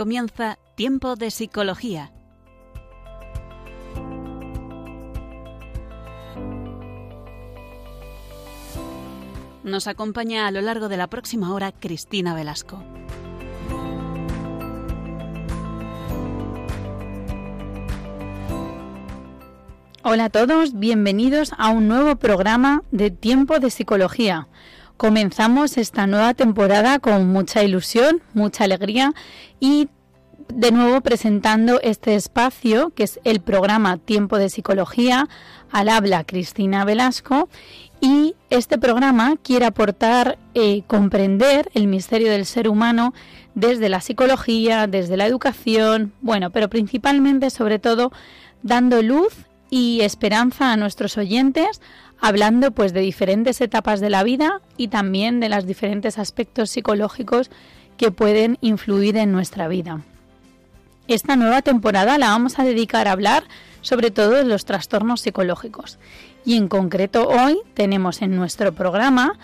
Comienza Tiempo de Psicología. Nos acompaña a lo largo de la próxima hora Cristina Velasco. Hola a todos, bienvenidos a un nuevo programa de Tiempo de Psicología. Comenzamos esta nueva temporada con mucha ilusión, mucha alegría y de nuevo presentando este espacio que es el programa Tiempo de Psicología. Al habla Cristina Velasco y este programa quiere aportar eh, comprender el misterio del ser humano desde la psicología, desde la educación, bueno, pero principalmente sobre todo dando luz y esperanza a nuestros oyentes, hablando pues de diferentes etapas de la vida y también de los diferentes aspectos psicológicos que pueden influir en nuestra vida. Esta nueva temporada la vamos a dedicar a hablar sobre todo de los trastornos psicológicos. Y en concreto hoy tenemos en nuestro programa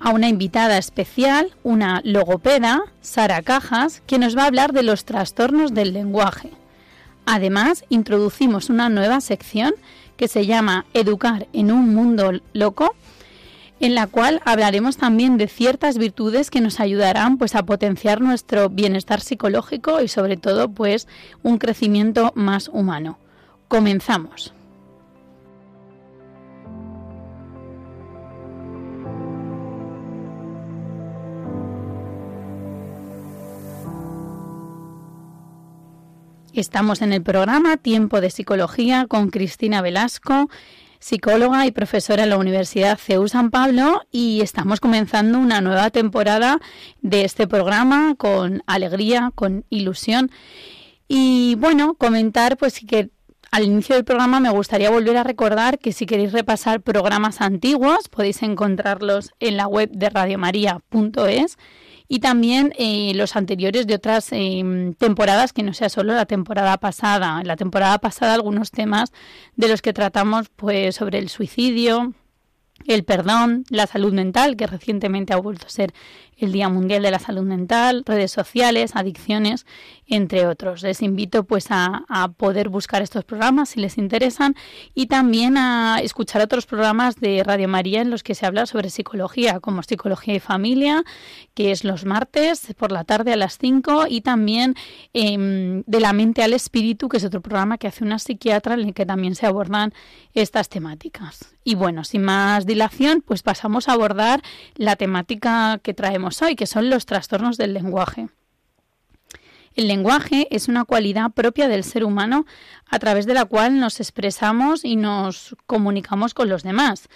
a una invitada especial, una logopeda, Sara Cajas, que nos va a hablar de los trastornos del lenguaje. Además, introducimos una nueva sección que se llama Educar en un mundo loco, en la cual hablaremos también de ciertas virtudes que nos ayudarán pues a potenciar nuestro bienestar psicológico y sobre todo pues un crecimiento más humano. Comenzamos. Estamos en el programa Tiempo de Psicología con Cristina Velasco, psicóloga y profesora en la Universidad CEU San Pablo y estamos comenzando una nueva temporada de este programa con alegría, con ilusión. Y bueno, comentar pues que al inicio del programa me gustaría volver a recordar que si queréis repasar programas antiguos podéis encontrarlos en la web de radiomaria.es y también eh, los anteriores de otras eh, temporadas, que no sea solo la temporada pasada. En la temporada pasada algunos temas de los que tratamos pues sobre el suicidio, el perdón, la salud mental, que recientemente ha vuelto a ser el Día Mundial de la Salud Mental, redes sociales, adicciones, entre otros. Les invito pues a, poder buscar estos programas si les interesan y también a escuchar otros programas de Radio María en los que se habla sobre psicología, como Psicología y Familia, que es los martes por la tarde a las 5 y también em, De la mente al espíritu, que es otro programa que hace una psiquiatra en el que también se abordan estas temáticas. Y bueno, sin más dilación, pues pasamos a abordar la temática que traemos hoy, que son los trastornos del lenguaje. El lenguaje es una cualidad propia del ser humano a través de la cual nos expresamos y nos comunicamos con los demás.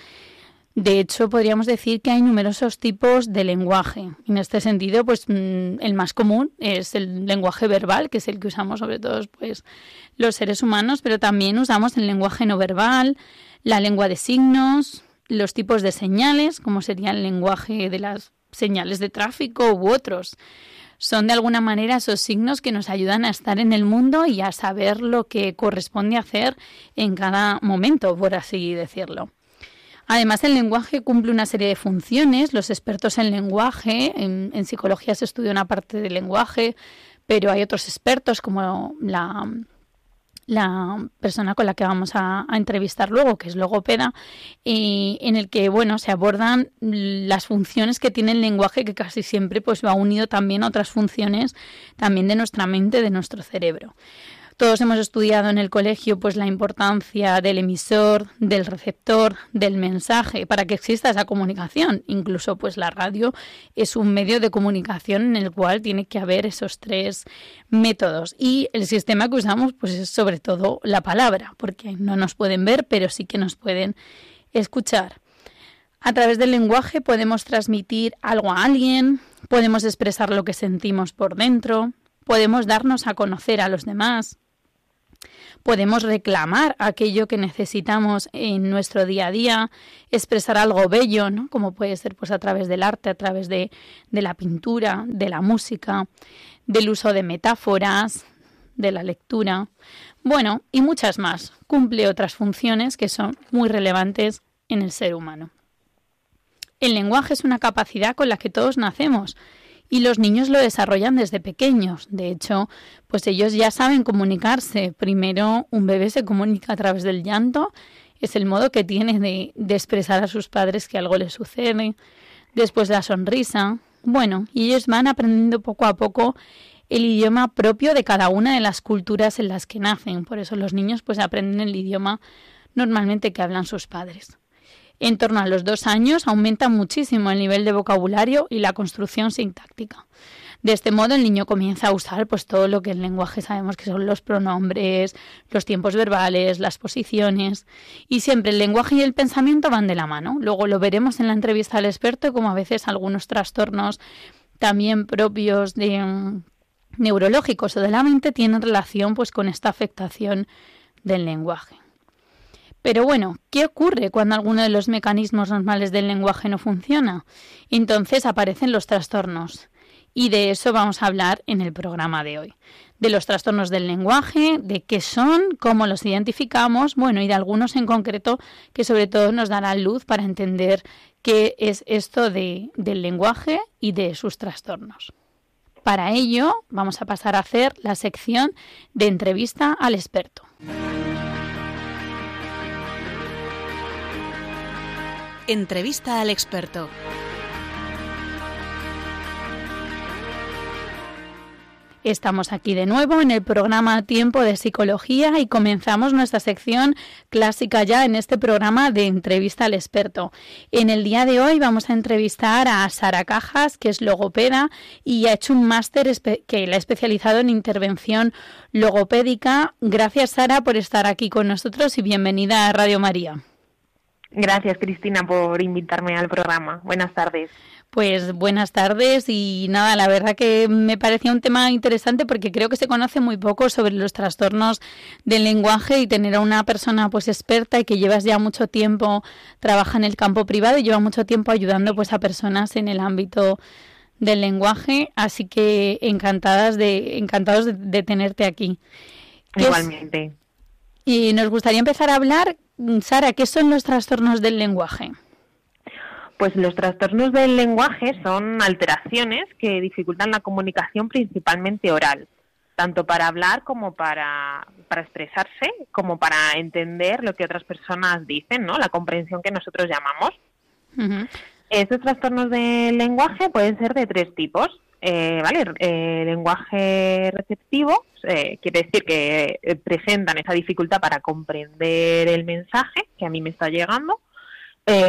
De hecho, podríamos decir que hay numerosos tipos de lenguaje. En este sentido, pues mm, el más común es el lenguaje verbal, que es el que usamos sobre todo pues, los seres humanos, pero también usamos el lenguaje no verbal, la lengua de signos, los tipos de señales, como sería el lenguaje de las señales de tráfico u otros. Son de alguna manera esos signos que nos ayudan a estar en el mundo y a saber lo que corresponde hacer en cada momento, por así decirlo. Además, el lenguaje cumple una serie de funciones. Los expertos en lenguaje, en, psicología se estudia una parte del lenguaje, pero hay otros expertos como la la persona con la que vamos a, entrevistar luego, que es logopeda, y en el que bueno se abordan las funciones que tiene el lenguaje, que casi siempre pues va unido también a otras funciones también de nuestra mente, de nuestro cerebro. Todos hemos estudiado en el colegio pues la importancia del emisor, del receptor, del mensaje para que exista esa comunicación. Incluso pues la radio es un medio de comunicación en el cual tiene que haber esos tres métodos y el sistema que usamos pues es sobre todo la palabra, porque no nos pueden ver, pero sí que nos pueden escuchar. A través del lenguaje podemos transmitir algo a alguien, podemos expresar lo que sentimos por dentro, podemos darnos a conocer a los demás, podemos reclamar aquello que necesitamos en nuestro día a día, expresar algo bello, ¿no? como puede ser pues a través del arte, a través de, de la pintura, de la música, del uso de metáforas, de la lectura, bueno, y muchas más. Cumple otras funciones que son muy relevantes en el ser humano. El lenguaje es una capacidad con la que todos nacemos y los niños lo desarrollan desde pequeños. De hecho, pues ellos ya saben comunicarse. Primero, un bebé se comunica a través del llanto, es el modo que tiene de, de expresar a sus padres que algo les sucede. Después la sonrisa. Bueno, y ellos van aprendiendo poco a poco el idioma propio de cada una de las culturas en las que nacen. Por eso los niños pues aprenden el idioma normalmente que hablan sus padres. En torno a los dos años aumenta muchísimo el nivel de vocabulario y la construcción sintáctica. De este modo el niño comienza a usar pues todo lo que el lenguaje sabemos que son los pronombres, los tiempos verbales, las posiciones y siempre el lenguaje y el pensamiento van de la mano. Luego lo veremos en la entrevista al experto como a veces algunos trastornos también propios de mm, neurológicos o de la mente tienen relación pues con esta afectación del lenguaje. Pero bueno, ¿qué ocurre cuando alguno de los mecanismos normales del lenguaje no funciona? Entonces aparecen los trastornos. Y de eso vamos a hablar en el programa de hoy. De los trastornos del lenguaje, de qué son, cómo los identificamos, bueno, y de algunos en concreto que sobre todo nos darán luz para entender qué es esto de, del lenguaje y de sus trastornos. Para ello, vamos a pasar a hacer la sección de entrevista al experto. Entrevista al experto. Estamos aquí de nuevo en el programa Tiempo de Psicología y comenzamos nuestra sección clásica ya en este programa de entrevista al experto. En el día de hoy vamos a entrevistar a Sara Cajas, que es logopeda y ha hecho un máster que la ha especializado en intervención logopédica. Gracias Sara por estar aquí con nosotros y bienvenida a Radio María. Gracias, Cristina, por invitarme al programa. Buenas tardes. Pues buenas tardes y nada, la verdad que me parecía un tema interesante porque creo que se conoce muy poco sobre los trastornos del lenguaje y tener a una persona pues experta y que llevas ya mucho tiempo, trabaja en el campo privado y lleva mucho tiempo ayudando pues a personas en el ámbito del lenguaje, así que encantadas de encantados de, tenerte aquí. Igualmente. Y nos gustaría empezar a hablar Sara, ¿qué son los trastornos del lenguaje? Pues los trastornos del lenguaje son alteraciones que dificultan la comunicación principalmente oral, tanto para hablar como para, para expresarse, como para entender lo que otras personas dicen, ¿no? La comprensión que nosotros llamamos. Estos trastornos del lenguaje pueden ser de tres tipos. Eh, ¿vale? Eh, lenguaje receptivo eh, quiere decir que eh, presentan esa dificultad para comprender el mensaje que a mí me está llegando.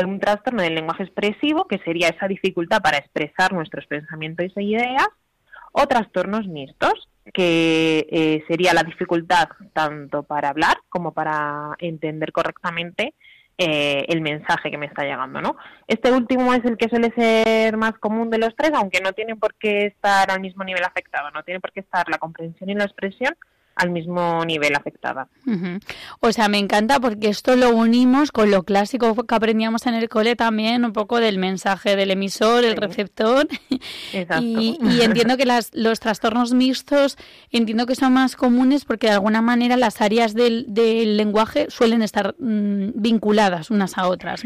un trastorno del lenguaje expresivo, que sería esa dificultad para expresar nuestros pensamientos e ideas. O trastornos mixtos, que sería la dificultad tanto para hablar como para entender correctamente eh, el mensaje que me está llegando, ¿no? Este último es el que suele ser más común de los tres, aunque no tiene por qué estar al mismo nivel afectado, no tiene por qué estar la comprensión y la expresión al mismo nivel afectada. O sea, me encanta porque esto lo unimos con lo clásico que aprendíamos en el cole también, un poco del mensaje del emisor, el receptor. Y, entiendo que las, los trastornos mixtos, entiendo que son más comunes porque de alguna manera las áreas del, del lenguaje suelen estar mm, vinculadas unas a otras.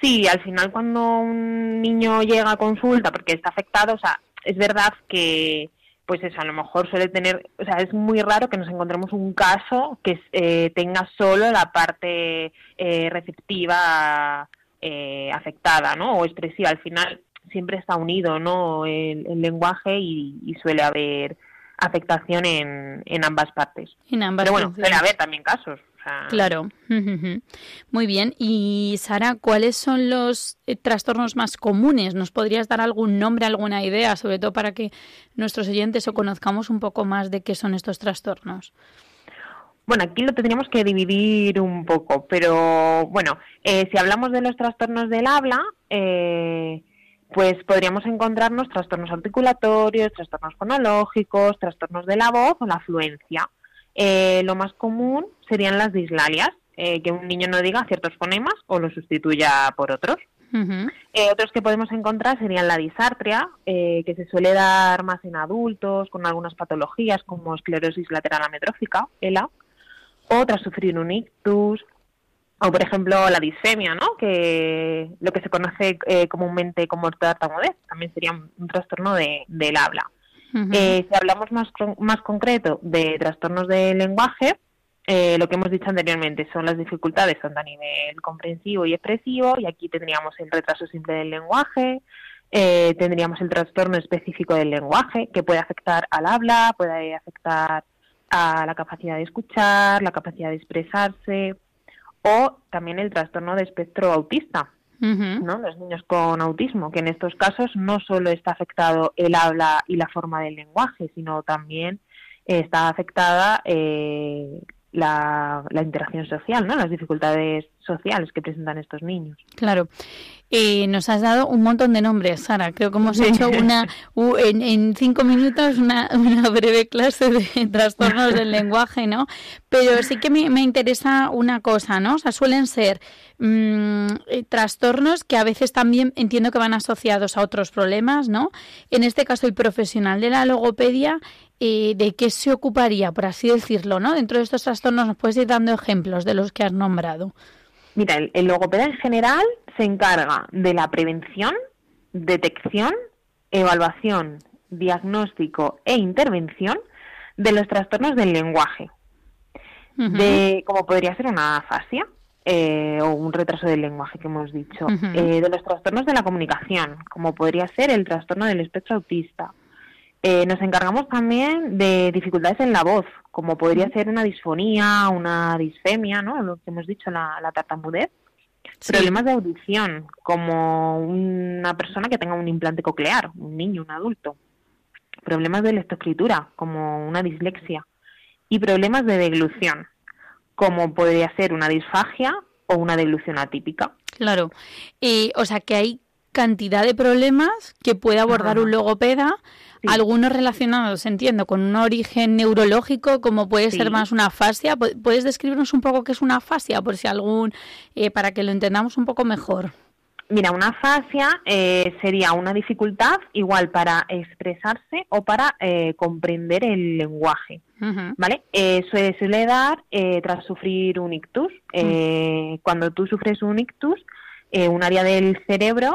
Sí, al final cuando un niño llega a consulta porque está afectado, o sea, es verdad que pues eso, a lo mejor suele tener, o sea, es muy raro que nos encontremos un caso que eh, tenga solo la parte eh, receptiva eh, afectada, ¿no? O expresiva. Al final siempre está unido, ¿no? El, lenguaje y, suele haber afectación en, en ambas partes. En ambas Pero bueno, suele haber también casos. Claro. Muy bien. Y Sara, ¿cuáles son los eh, trastornos más comunes? ¿Nos podrías dar algún nombre, alguna idea, sobre todo para que nuestros oyentes o conozcamos un poco más de qué son estos trastornos? Bueno, aquí lo tendríamos que dividir un poco, pero bueno, eh, si hablamos de los trastornos del habla, eh, pues podríamos encontrarnos trastornos articulatorios, trastornos fonológicos, trastornos de la voz o la fluencia. Eh, lo más común serían las dislalias, eh, que un niño no diga ciertos fonemas o lo sustituya por otros. Eh, otros que podemos encontrar serían la disartria, que se suele dar más en adultos con algunas patologías como esclerosis lateral ametrófica, ELA, o tras sufrir un ictus, O, por ejemplo, la disfemia, ¿no? Que lo que se conoce eh, comúnmente como tartamudez, también sería un, trastorno de, del habla. Eh, si hablamos más, más concreto de trastornos del lenguaje, eh, lo que hemos dicho anteriormente son las dificultades tanto a nivel comprensivo y expresivo, y aquí tendríamos el retraso simple del lenguaje, tendríamos el trastorno específico del lenguaje, que puede afectar al habla, puede afectar a la capacidad de escuchar, la capacidad de expresarse, o también el trastorno de espectro autista, ¿no? Los niños con autismo, que en estos casos no solo está afectado el habla y la forma del lenguaje, sino también está afectada eh, la, la, interacción social, ¿no? Las dificultades sociales que presentan estos niños. Claro. Eh, nos has dado un montón de nombres, Sara. Creo que hemos hecho una en, cinco minutos una, breve clase de trastornos del lenguaje, ¿no? Pero sí que me, interesa una cosa, ¿no? O sea, suelen ser mm, eh, trastornos que a veces también entiendo que van asociados a otros problemas, ¿no? En este caso, el profesional de la logopedia, eh, ¿de qué se ocuparía, por así decirlo, ¿no? Dentro de estos trastornos, ¿nos puedes ir dando ejemplos de los que has nombrado? Mira, el, logopeda en general se encarga de la prevención, detección, evaluación, diagnóstico e intervención de los trastornos del lenguaje, de como podría ser una afasia eh, o un retraso del lenguaje que hemos dicho, eh, de los trastornos de la comunicación, como podría ser el trastorno del espectro autista, eh, nos encargamos también de dificultades en la voz, como podría ser una disfonía, una disfemia, ¿no? Lo que hemos dicho, la, la tartamudez. Problemas de audición, como una persona que tenga un implante coclear, un niño, un adulto. Problemas de lectoescritura, como una dislexia. Y problemas de deglución, como podría ser una disfagia o una deglución atípica. Claro. Y, o sea, que hay cantidad de problemas que puede abordar un logopeda algunos relacionados, entiendo, con un origen neurológico, como puede ser más una afasia. ¿Puedes describirnos un poco qué es una afasia, por si algún, eh, para que lo entendamos un poco mejor? Mira, una afasia eh, sería una dificultad igual para expresarse o para eh, comprender el lenguaje, ¿vale? se suele dar tras sufrir un ictus. Cuando tú sufres un ictus, un área del cerebro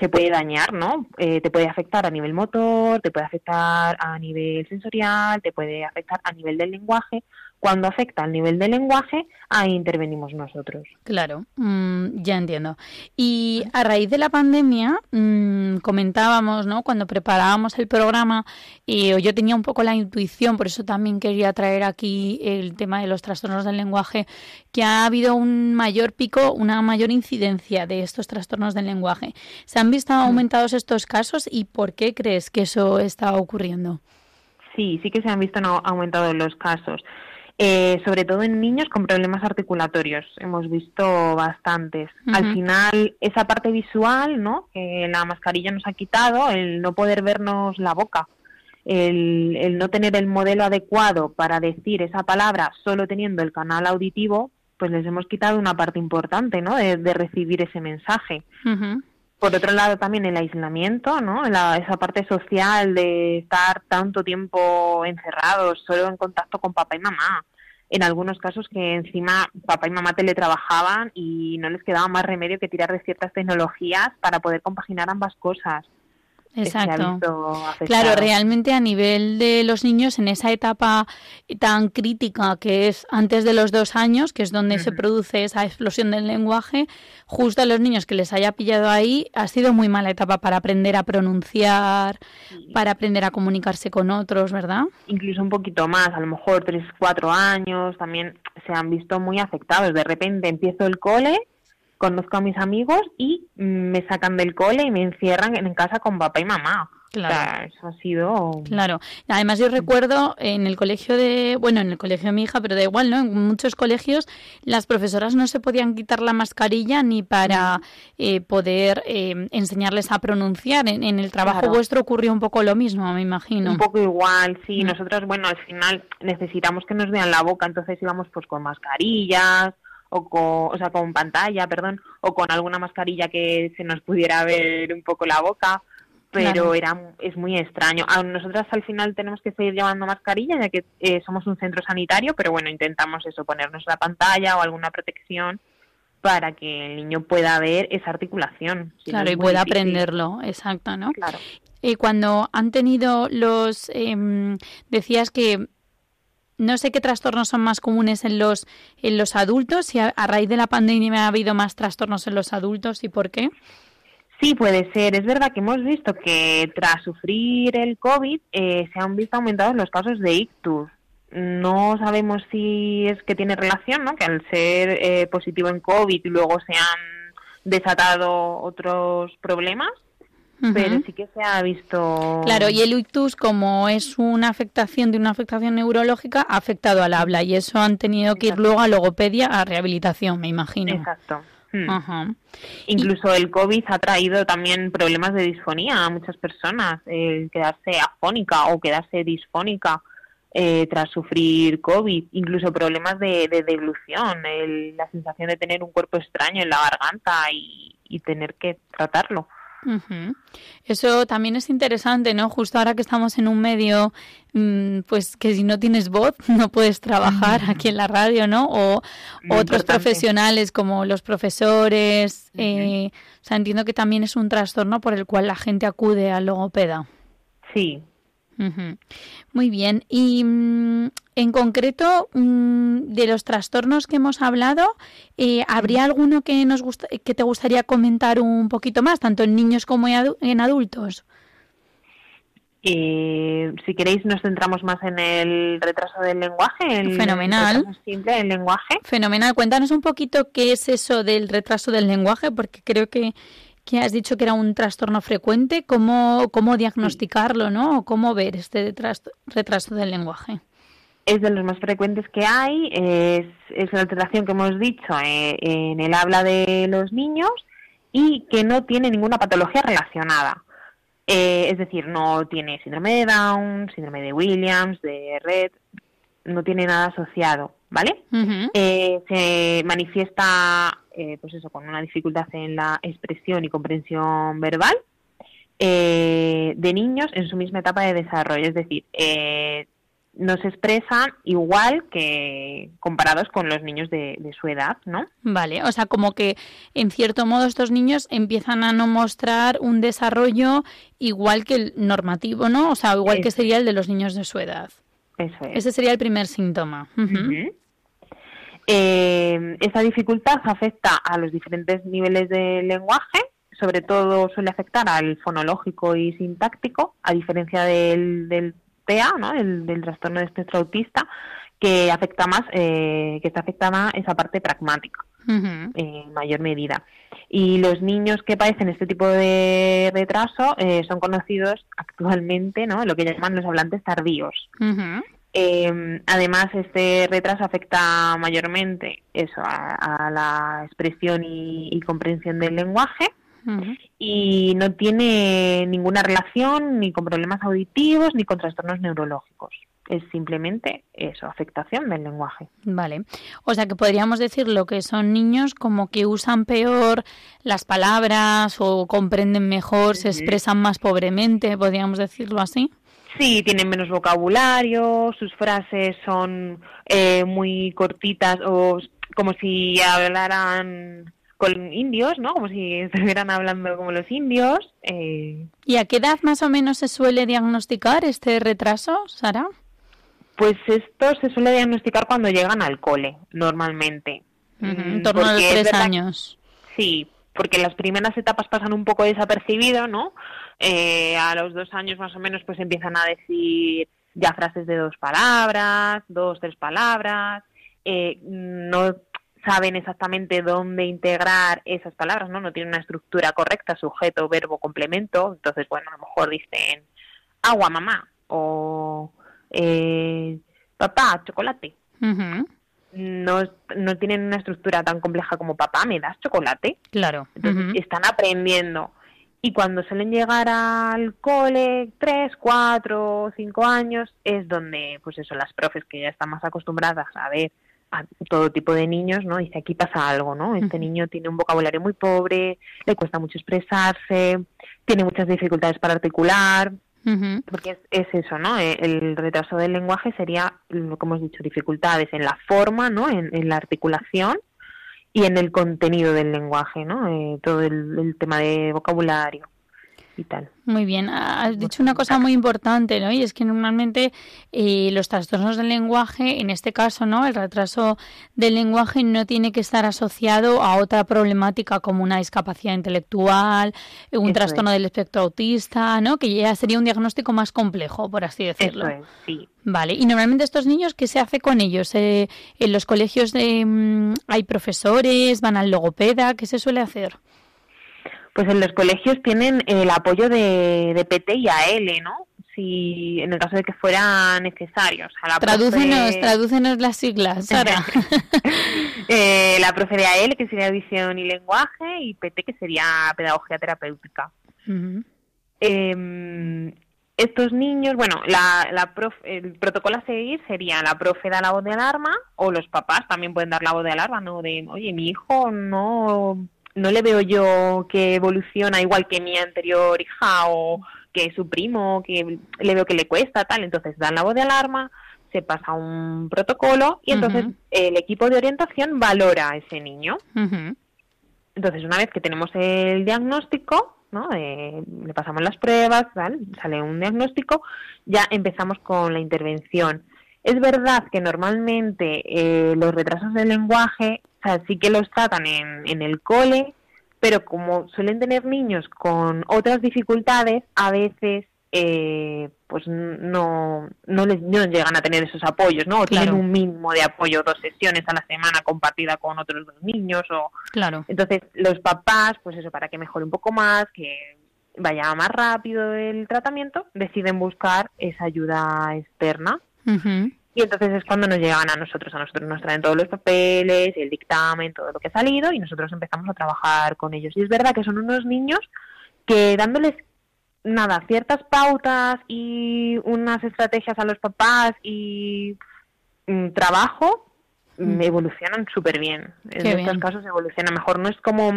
se puede dañar, ¿no? Eh, te puede afectar a nivel motor, te puede afectar a nivel sensorial, te puede afectar a nivel del lenguaje cuando afecta al nivel del lenguaje, ahí intervenimos nosotros. Claro, mm, ya entiendo. Y a raíz de la pandemia, mm, comentábamos, ¿no? Cuando preparábamos el programa, y yo tenía un poco la intuición, por eso también quería traer aquí el tema de los trastornos del lenguaje, que ha habido un mayor pico, una mayor incidencia de estos trastornos del lenguaje. ¿Se han visto mm. aumentados estos casos y por qué crees que eso está ocurriendo? Sí, sí que se han visto aumentados los casos. Eh, sobre todo en niños con problemas articulatorios. Hemos visto bastantes. Al final, esa parte visual, ¿no? Que la mascarilla nos ha quitado, el no poder vernos la boca, el, el no tener el modelo adecuado para decir esa palabra solo teniendo el canal auditivo, pues les hemos quitado una parte importante, ¿no? De, recibir ese mensaje. Por otro lado, también el aislamiento, ¿no? esa parte social de estar tanto tiempo encerrados, solo en contacto con papá y mamá. En algunos casos que encima papá y mamá teletrabajaban y no les quedaba más remedio que tirar de ciertas tecnologías para poder compaginar ambas cosas. Exacto. Claro, realmente a nivel de los niños en esa etapa tan crítica que es antes de los dos años, que es donde se produce esa explosión del lenguaje, justo a los niños que les haya pillado ahí, ha sido muy mala etapa para aprender a pronunciar, para aprender a comunicarse con otros, ¿verdad? Incluso un poquito más, a lo mejor tres, cuatro años, también se han visto muy afectados. De repente empiezo el cole conozco a mis amigos y me sacan del cole y me encierran en casa con papá y mamá. Claro. eso ha sido. Claro. Además, yo recuerdo en el colegio de. Bueno, en el colegio de mi hija, pero da igual, ¿no? En muchos colegios las profesoras no se podían quitar la mascarilla ni para eh, poder eh, enseñarles a pronunciar. En, el trabajo vuestro ocurrió un poco lo mismo, me imagino. Un poco igual, sí. Mm. Nosotros, bueno, al final necesitamos que nos vean la boca, entonces íbamos pues con mascarillas o con, o sea, con pantalla, perdón, o con alguna mascarilla que se nos pudiera ver un poco la boca, pero era es muy extraño. A nosotras al final tenemos que seguir llevando mascarilla ya que eh, somos un centro sanitario, pero bueno, intentamos eso, ponernos la pantalla o alguna protección para que el niño pueda ver esa articulación. claro, y pueda aprenderlo, exacto, ¿no? Claro. Y cuando han tenido los, em, decías que no sé qué trastornos son más comunes en los, en los adultos, si a, raíz de la pandemia ha habido más trastornos en los adultos y por qué. Sí, puede ser. Es verdad que hemos visto que tras sufrir el COVID eh, se han visto aumentados los casos de ictus. No sabemos si es que tiene relación, ¿no? Que al ser eh, positivo en COVID luego se han desatado otros problemas, pero sí que se ha visto. Claro, y el ictus, como es una afectación de una afectación neurológica, ha afectado al habla y eso han tenido que ir luego a logopedia, a rehabilitación, me imagino. Exacto. Hmm. Incluso el COVID ha traído también problemas de disfonía a muchas personas, el quedarse afónica o quedarse disfónica eh, tras sufrir COVID, incluso problemas de, de deglución, la sensación de tener un cuerpo extraño en la garganta y tener que tratarlo. Eso también es interesante, ¿no? Justo ahora que estamos en un medio, mm, pues que si no tienes voz no puedes trabajar aquí en la radio, ¿no? O otros profesionales como los profesores. eh, o sea, entiendo que también es un trastorno por el cual la gente acude al logopeda. Sí, muy bien. Y mm, en concreto, mm, de los trastornos que hemos hablado, eh, ¿habría alguno que, nos gusta, que te gustaría comentar un poquito más, tanto en niños como en adultos? Eh, si queréis, nos centramos más en el retraso del lenguaje. Fenomenal. Simple, el lenguaje. Fenomenal. Cuéntanos un poquito qué es eso del retraso del lenguaje, porque creo que que has dicho que era un trastorno frecuente, ¿cómo, cómo diagnosticarlo, ¿no? O cómo ver este retraso del lenguaje? Es de los más frecuentes que hay, es, es la alteración que hemos dicho eh, en el habla de los niños y que no tiene ninguna patología relacionada. Eh, es decir, no tiene síndrome de Down, síndrome de Williams, de Red, no tiene nada asociado, ¿vale? Eh, se manifiesta eh, pues eso, con una dificultad en la expresión y comprensión verbal eh, de niños en su misma etapa de desarrollo. Es decir, eh, no se expresan igual que comparados con los niños de, su edad, ¿no? Vale, o sea, como que en cierto modo estos niños empiezan a no mostrar un desarrollo igual que el normativo, ¿no? O sea, igual que sería el de los niños de su edad. Eso es. Ese sería el primer síntoma. Eh, esa dificultad afecta a los diferentes niveles de lenguaje, sobre todo suele afectar al fonológico y sintáctico, a diferencia del, del TEA, ¿no? del, trastorno de espectro autista, que afecta más, eh, que está afectada esa parte pragmática en mayor medida. Y los niños que padecen este tipo de retraso eh, son conocidos actualmente, ¿no? Lo que llaman los hablantes tardíos. Eh, además, este retraso afecta mayormente eso a, la expresión y, comprensión del lenguaje y no tiene ninguna relación ni con problemas auditivos ni con trastornos neurológicos. Es simplemente eso, afectación del lenguaje. Vale. O sea que podríamos decir lo que son niños como que usan peor las palabras o comprenden mejor, se expresan más pobremente, podríamos decirlo así. Sí, tienen menos vocabulario, sus frases son eh, muy cortitas o como si hablaran con indios, ¿no? Como si estuvieran hablando como los indios. Eh. ¿Y a qué edad más o menos se suele diagnosticar este retraso, Sara? Pues esto se suele diagnosticar cuando llegan al cole, normalmente. en torno a los tres años. Sí, porque las primeras etapas pasan un poco desapercibido, ¿no? Eh, a los dos años más o menos pues empiezan a decir ya frases de dos palabras, dos, tres palabras, eh, no saben exactamente dónde integrar esas palabras, ¿no? No tienen una estructura correcta, sujeto, verbo, complemento, entonces, bueno, a lo mejor dicen agua, mamá, o eh, papá, chocolate. no, no tienen una estructura tan compleja como papá, ¿me das chocolate? Claro. Entonces, están aprendiendo y cuando suelen llegar al cole, tres, cuatro, cinco años, es donde, pues eso, las profes que ya están más acostumbradas a ver a todo tipo de niños, ¿no? Dice, aquí pasa algo, ¿no? Este niño tiene un vocabulario muy pobre, le cuesta mucho expresarse, tiene muchas dificultades para articular, porque es, eso, ¿no? E, el retraso del lenguaje sería, lo que hemos dicho, dificultades en la forma, ¿no? En, la articulación y en el contenido del lenguaje, ¿no? Eh, todo el tema de vocabulario. Muy bien, has dicho una cosa muy importante, ¿no? Y es que normalmente eh, los trastornos del lenguaje, en este caso, ¿no? El retraso del lenguaje no tiene que estar asociado a otra problemática como una discapacidad intelectual, un trastorno del espectro autista, ¿no? Que ya sería un diagnóstico más complejo, por así decirlo. Eso es, sí. Vale, y normalmente estos niños, ¿qué se hace con ellos? Eh, ¿En los colegios de, mm, hay profesores, van al logopeda? ¿Qué se suele hacer? Pues en los colegios tienen el apoyo de, de PT y AL, ¿no? Si en el caso de que fuera necesario. O la tradúcenos, las siglas, Sara. eh, la profe de AL, que sería visión y lenguaje, y PT, que sería pedagogía terapéutica. Em, estos niños, bueno, la, la el protocolo a seguir sería la profe da la voz de alarma o los papás también pueden dar la voz de alarma, ¿no? De, oye, mi hijo no no le veo yo que evoluciona igual que mi anterior hija o que su primo, que le veo que le cuesta, tal. Entonces dan la voz de alarma, se pasa un protocolo y entonces el equipo de orientación valora a ese niño. Entonces, una vez que tenemos el diagnóstico, ¿no? le pasamos las pruebas, sale un diagnóstico, ya empezamos con la intervención. Es verdad que normalmente eh, los retrasos del lenguaje o sea, sí que los tratan en, en el cole, pero como suelen tener niños con otras dificultades, a veces eh, pues no, no les no llegan a tener esos apoyos, ¿no? O tienen un mínimo de apoyo, dos sesiones a la semana compartida con otros dos niños, o claro. entonces los papás, pues eso, para que mejore un poco más, que vaya más rápido el tratamiento, deciden buscar esa ayuda externa. Y entonces es cuando nos llegan a nosotros, a nosotros nos traen todos los papeles, el dictamen, todo lo que ha salido y nosotros empezamos a trabajar con ellos. Y es verdad que son unos niños que dándoles nada, ciertas pautas y unas estrategias a los papás y mm, trabajo mm. evolucionan súper bien. En estos casos evoluciona mejor. No es como,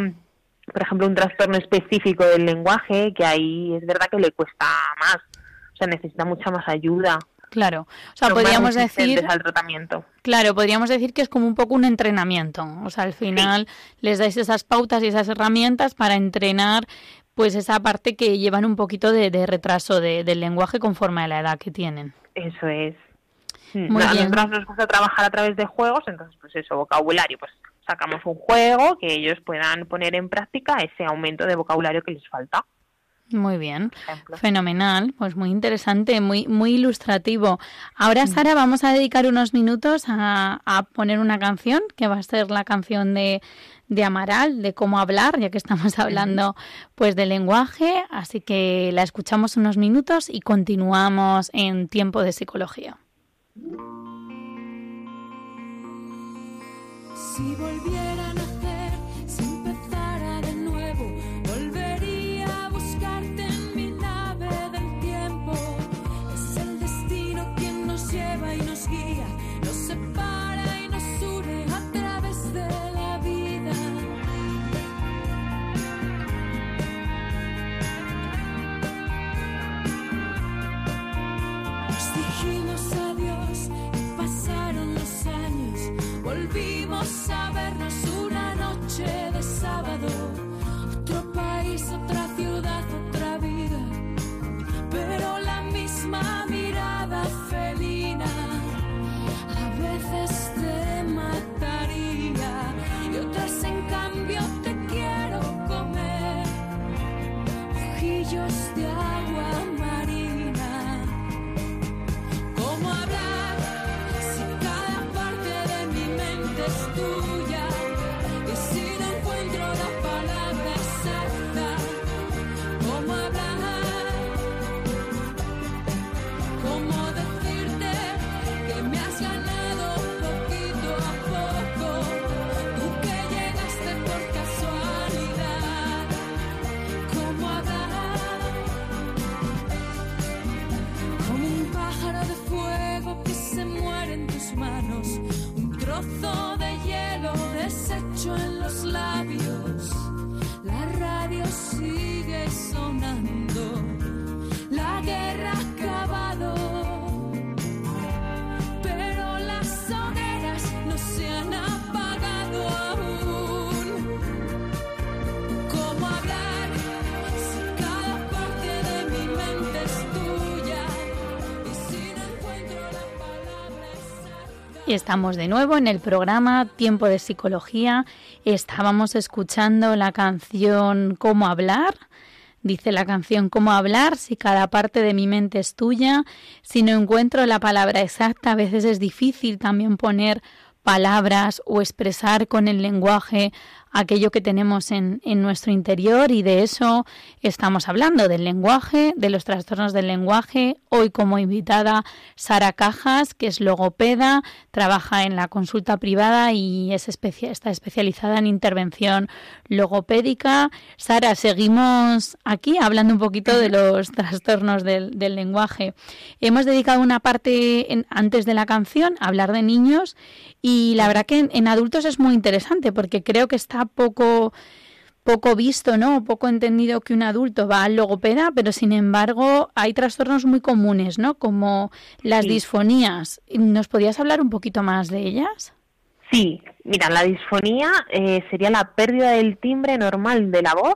por ejemplo, un trastorno específico del lenguaje, que ahí es verdad que le cuesta más. O sea, necesita mucha más ayuda. Claro, o sea, podríamos decir al tratamiento. Claro, podríamos decir que es como un poco un entrenamiento, o sea, al final les dais esas pautas y esas herramientas para entrenar pues esa parte que llevan un poquito de, retraso del lenguaje conforme a la edad que tienen. Eso es. Muy a nosotros nos gusta trabajar a través de juegos, entonces pues eso, vocabulario, pues sacamos un juego que ellos puedan poner en práctica ese aumento de vocabulario que les falta. Muy bien, fenomenal, pues muy interesante, muy muy ilustrativo. Ahora, Sara, vamos a dedicar unos minutos a, a, poner una canción, que va a ser la canción de, de Amaral, de cómo hablar, ya que estamos hablando pues de lenguaje, así que la escuchamos unos minutos y continuamos en tiempo de psicología. Si sabernos una noche de sábado. Trozo de hielo deshecho en los labios. Y estamos de nuevo en el programa Tiempo de Psicología. Estábamos escuchando la canción Cómo hablar. Dice la canción Cómo hablar si cada parte de mi mente es tuya. Si no encuentro la palabra exacta, a veces es difícil también poner palabras o expresar con el lenguaje aquello que tenemos en, en, nuestro interior y de eso estamos hablando, del lenguaje, de los trastornos del lenguaje. Hoy como invitada Sara Cajas, que es logopeda, trabaja en la consulta privada y es especia está especializada en intervención logopédica. Sara, seguimos aquí hablando un poquito de los trastornos del, del lenguaje. Hemos dedicado una parte en, antes de la canción a hablar de niños y la verdad que en, en adultos es muy interesante porque creo que está poco poco visto, ¿no? Poco entendido que un adulto va al logopeda, pero sin embargo hay trastornos muy comunes, ¿no? Como las sí. disfonías. ¿Nos podías hablar un poquito más de ellas? Sí, mira, la disfonía eh, sería la pérdida del timbre normal de la voz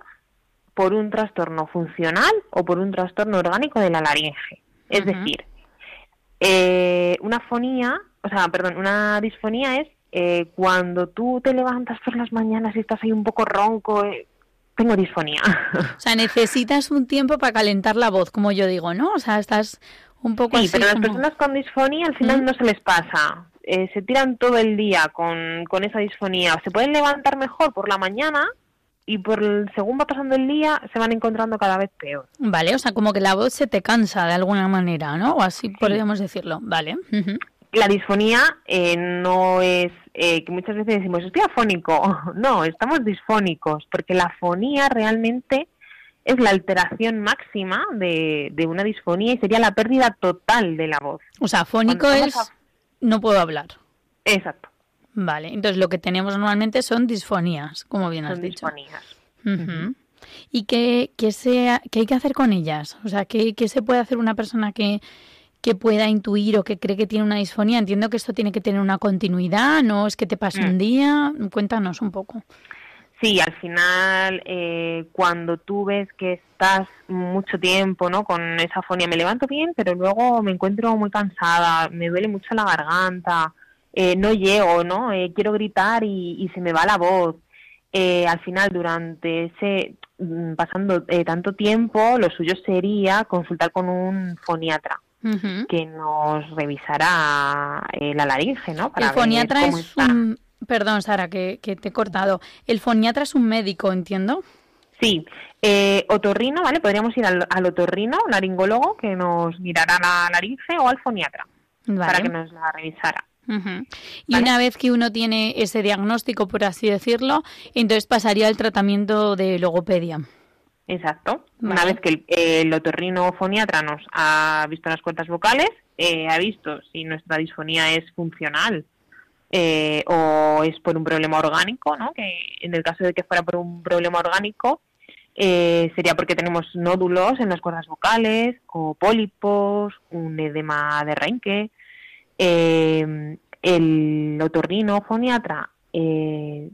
por un trastorno funcional o por un trastorno orgánico de la laringe. Es uh -huh. decir, eh, una fonía, o sea, perdón, una disfonía es eh, cuando tú te levantas por las mañanas y estás ahí un poco ronco, eh, tengo disfonía. O sea, necesitas un tiempo para calentar la voz, como yo digo, ¿no? O sea, estás un poco sí, así. pero como... las personas con disfonía al final ¿Mm? no se les pasa. Eh, se tiran todo el día con, con esa disfonía. Se pueden levantar mejor por la mañana y por el, según va pasando el día se van encontrando cada vez peor. Vale, o sea, como que la voz se te cansa de alguna manera, ¿no? O así sí. podríamos decirlo, vale. Uh -huh la disfonía eh, no es eh, que muchas veces decimos estoy afónico, no, estamos disfónicos, porque la fonía realmente es la alteración máxima de, de, una disfonía y sería la pérdida total de la voz. O sea, afónico es no puedo hablar. Exacto. Vale, entonces lo que tenemos normalmente son disfonías, como bien son has dicho. Disfonías. Uh -huh. ¿Y qué, qué, se, qué hay que hacer con ellas? O sea, ¿qué, qué se puede hacer una persona que, que pueda intuir o que cree que tiene una disfonía. Entiendo que esto tiene que tener una continuidad, no es que te pase mm. un día. Cuéntanos un poco. Sí, al final, eh, cuando tú ves que estás mucho tiempo ¿no? con esa fonía, me levanto bien, pero luego me encuentro muy cansada, me duele mucho la garganta, eh, no llego, ¿no? Eh, quiero gritar y, y, se me va la voz. Eh, al final, durante ese mm, pasando eh, tanto tiempo, lo suyo sería consultar con un foniatra. Uh -huh. que nos revisará eh, la laringe, ¿no? Para el foniatra es está. un... Perdón, Sara, que, que, te he cortado. El foniatra es un médico, entiendo. Sí, eh, otorrino, ¿vale? Podríamos ir al, al, otorrino, laringólogo, que nos mirará la laringe, o al foniatra, vale. para que nos la revisara. Uh -huh. Y ¿Vale? una vez que uno tiene ese diagnóstico, por así decirlo, entonces pasaría al tratamiento de logopedia. Exacto. Vale. Una vez que el, el otorrino foniatra nos ha visto las cuerdas vocales, eh, ha visto si nuestra disfonía es funcional eh, o es por un problema orgánico, ¿no? Que en el caso de que fuera por un problema orgánico, eh, sería porque tenemos nódulos en las cuerdas vocales o pólipos, un edema de renque. Eh, el otorrino foniatra eh,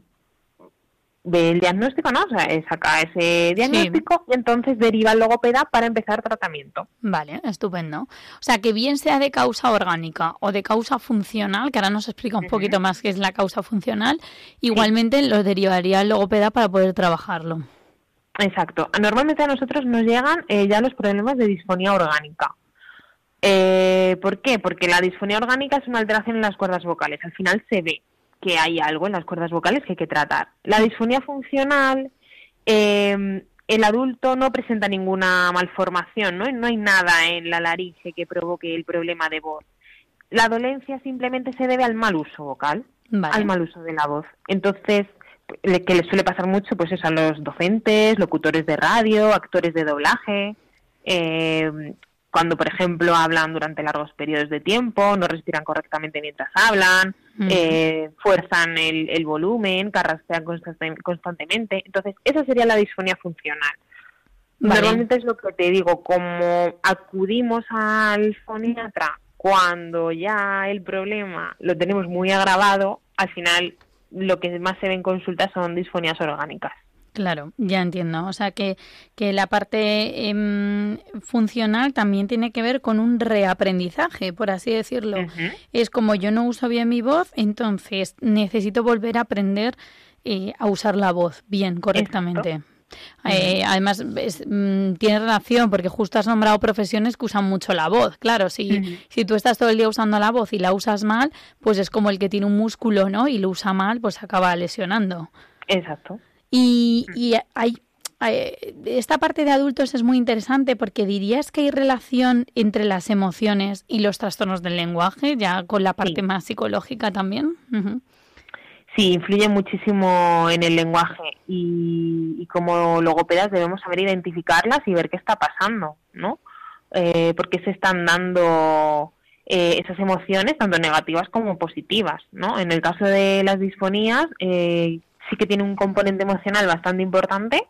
del diagnóstico, ¿no? O sea, saca ese diagnóstico sí. y entonces deriva al logopeda para empezar tratamiento. Vale, estupendo. O sea, que bien sea de causa orgánica o de causa funcional, que ahora nos explica un uh -huh. poquito más qué es la causa funcional, igualmente sí. lo derivaría al logopeda para poder trabajarlo. Exacto. Normalmente a nosotros nos llegan eh, ya los problemas de disfonía orgánica. Eh, ¿Por qué? Porque la disfonía orgánica es una alteración en las cuerdas vocales. Al final se ve que hay algo en las cuerdas vocales que hay que tratar. La disfonía funcional, eh, el adulto no presenta ninguna malformación, ¿no? no hay nada en la laringe que provoque el problema de voz. La dolencia simplemente se debe al mal uso vocal, vale. al mal uso de la voz. Entonces, que le suele pasar mucho, pues es a los docentes, locutores de radio, actores de doblaje. Eh, cuando, por ejemplo, hablan durante largos periodos de tiempo, no respiran correctamente mientras hablan, eh, fuerzan el, el volumen, carraspean constante- constantemente. Entonces, esa sería la disfonía funcional. Vale. Normalmente es lo que te digo, como acudimos al foniatra cuando ya el problema lo tenemos muy agravado, al final lo que más se ve en consulta son disfonías orgánicas. Claro, ya entiendo. O sea que, que la parte em, funcional también tiene que ver con un reaprendizaje, por así decirlo. Es como yo no uso bien mi voz, entonces necesito volver a aprender eh, a usar la voz bien, correctamente. Eh, además, es, mm, tiene relación porque justo has nombrado profesiones que usan mucho la voz. Claro, si, si tú estás todo el día usando la voz y la usas mal, pues es como el que tiene un músculo, ¿no? Y lo usa mal, pues acaba lesionando. Exacto. Y, y hay, esta parte de adultos es muy interesante porque dirías que hay relación entre las emociones y los trastornos del lenguaje, ya con la parte Sí. más psicológica también. Sí, influye muchísimo en el lenguaje y, y como logopedas debemos saber identificarlas y ver qué está pasando, ¿no? Eh, porque se están dando eh, esas emociones, tanto negativas como positivas, ¿no? En el caso de las disfonías, eh, sí que tiene un componente emocional bastante importante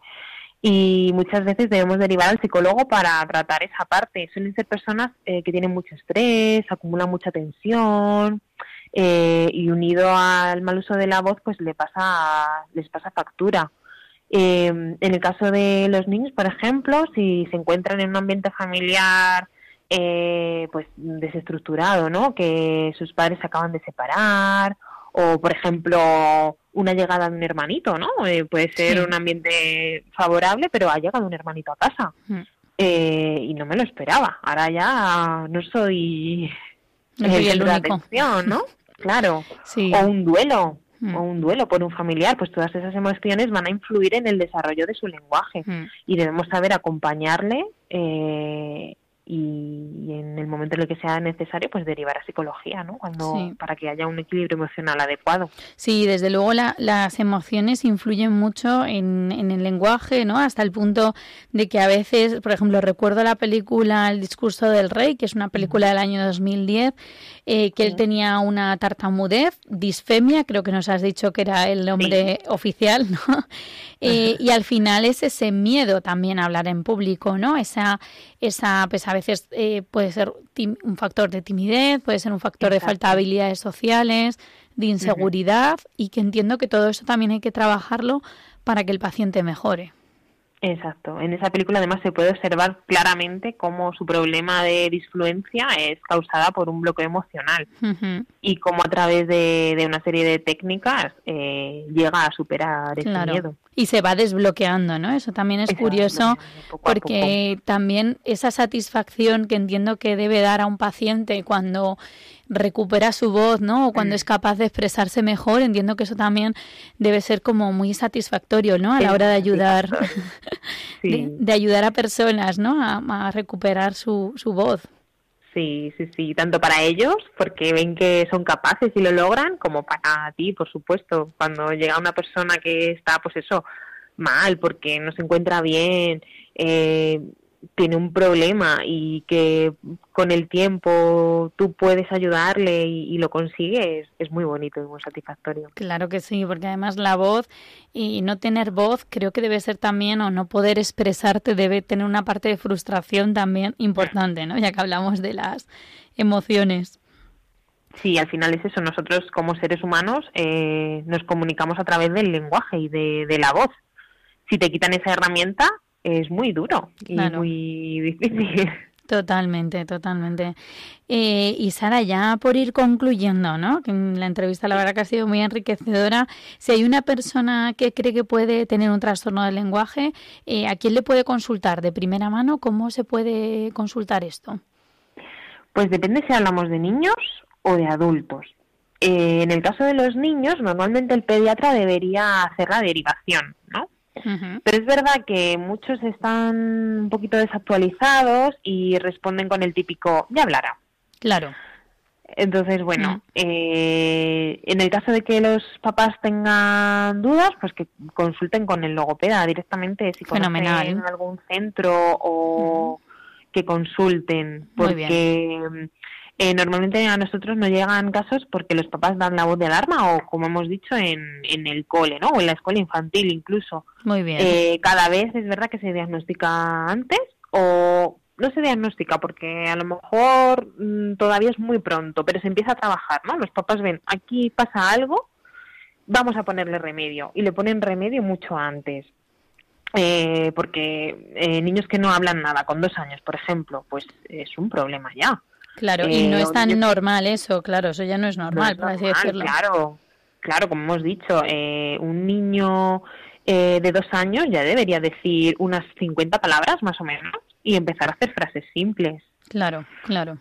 y muchas veces debemos derivar al psicólogo para tratar esa parte. Suelen ser personas eh, que tienen mucho estrés, acumulan mucha tensión, eh, y unido al mal uso de la voz pues le pasa les pasa factura Eh, en el caso de los niños por ejemplo si se encuentran en un ambiente familiar eh, pues desestructurado no que sus padres se acaban de separar o por ejemplo una llegada de un hermanito no Eh, puede ser Sí. un ambiente favorable pero ha llegado un hermanito a casa Mm. eh, y no me lo esperaba ahora ya no soy No soy el de único. atención, ¿no? Claro. Sí. O un duelo, Mm. o un duelo por un familiar, pues todas esas emociones van a influir en el desarrollo de su lenguaje Mm. y debemos saber acompañarle eh, y, en el momento en el que sea necesario, pues derivar a psicología, ¿no? Cuando Sí. para que haya un equilibrio emocional adecuado. Sí, desde luego la- las emociones influyen mucho en, en el lenguaje, ¿no? Hasta el punto de que a veces, por ejemplo, recuerdo la película El discurso del rey, que es una película del año 2010, eh, que él tenía una tartamudez, disfemia, creo que nos has dicho que era el nombre oficial, ¿no? Eh, y al final es ese miedo también a hablar en público, ¿no? Esa, esa pues a veces eh, puede ser un factor de timidez, puede ser un factor de falta de habilidades sociales, de inseguridad y que entiendo que todo eso también hay que trabajarlo para que el paciente mejore. Exacto. En esa película además se puede observar claramente cómo su problema de disfluencia es causada por un bloqueo emocional. Y cómo a través de, de una serie de técnicas eh, llega a superar ese Claro. miedo. Y se va desbloqueando, ¿no? Eso también es curioso porque también esa satisfacción que entiendo que debe dar a un paciente cuando recupera su voz, ¿no? O cuando Mm. es capaz de expresarse mejor, entiendo que eso también debe ser como muy satisfactorio, ¿no? A la hora de ayudar, Sí, de, de ayudar a personas, ¿no? A, a recuperar su, su voz. sí, sí, sí, tanto para ellos, porque ven que son capaces y lo logran, como para ti, por supuesto. Cuando llega una persona que está, pues eso, mal, porque no se encuentra bien, eh, tiene un problema y que con el tiempo tú puedes ayudarle y, y lo consigues, es muy bonito y muy satisfactorio. Claro que sí, porque además la voz y no tener voz creo que debe ser también, o no poder expresarte, debe tener una parte de frustración también importante, ¿no? Ya que hablamos de las emociones. Sí, al final es eso. Nosotros como seres humanos eh, nos comunicamos a través del lenguaje y de, de la voz. Si te quitan esa herramienta es muy duro y Claro. muy difícil. Totalmente, totalmente. Eh, y Sara, ya por ir concluyendo, ¿no? Que la entrevista la verdad que ha sido muy enriquecedora. Si hay una persona que cree que puede tener un trastorno del lenguaje, eh, ¿a quién le puede consultar de primera mano? ¿Cómo se puede consultar esto? Pues depende si hablamos de niños o de adultos. Eh, en el caso de los niños, normalmente el pediatra debería hacer la derivación, ¿no? Pero es verdad que muchos están un poquito desactualizados y responden con el típico, ya hablará. Claro. Entonces, bueno, Mm. eh, en el caso de que los papás tengan dudas, pues que consulten con el logopeda directamente si Fenomenal. conocen algún centro o que consulten, Muy bien. porque eh, normalmente a nosotros nos llegan casos porque los papás dan la voz de alarma o, como hemos dicho, en, en el cole, ¿no? O en la escuela infantil incluso. Muy bien. Eh, cada vez es verdad que se diagnostica antes o no se diagnostica porque a lo mejor mm, todavía es muy pronto, pero se empieza a trabajar, ¿no? Los papás ven, aquí pasa algo, vamos a ponerle remedio y le ponen remedio mucho antes. Eh, porque eh, niños que no hablan nada con dos años, por ejemplo, pues es un problema ya. Claro, y no eh, es tan yo- normal eso, claro, eso ya no es normal, No es por así decirlo. Claro, claro, como hemos dicho, eh, un niño eh, de dos años ya debería decir unas 50 palabras más o menos y empezar a hacer frases simples. Claro, claro.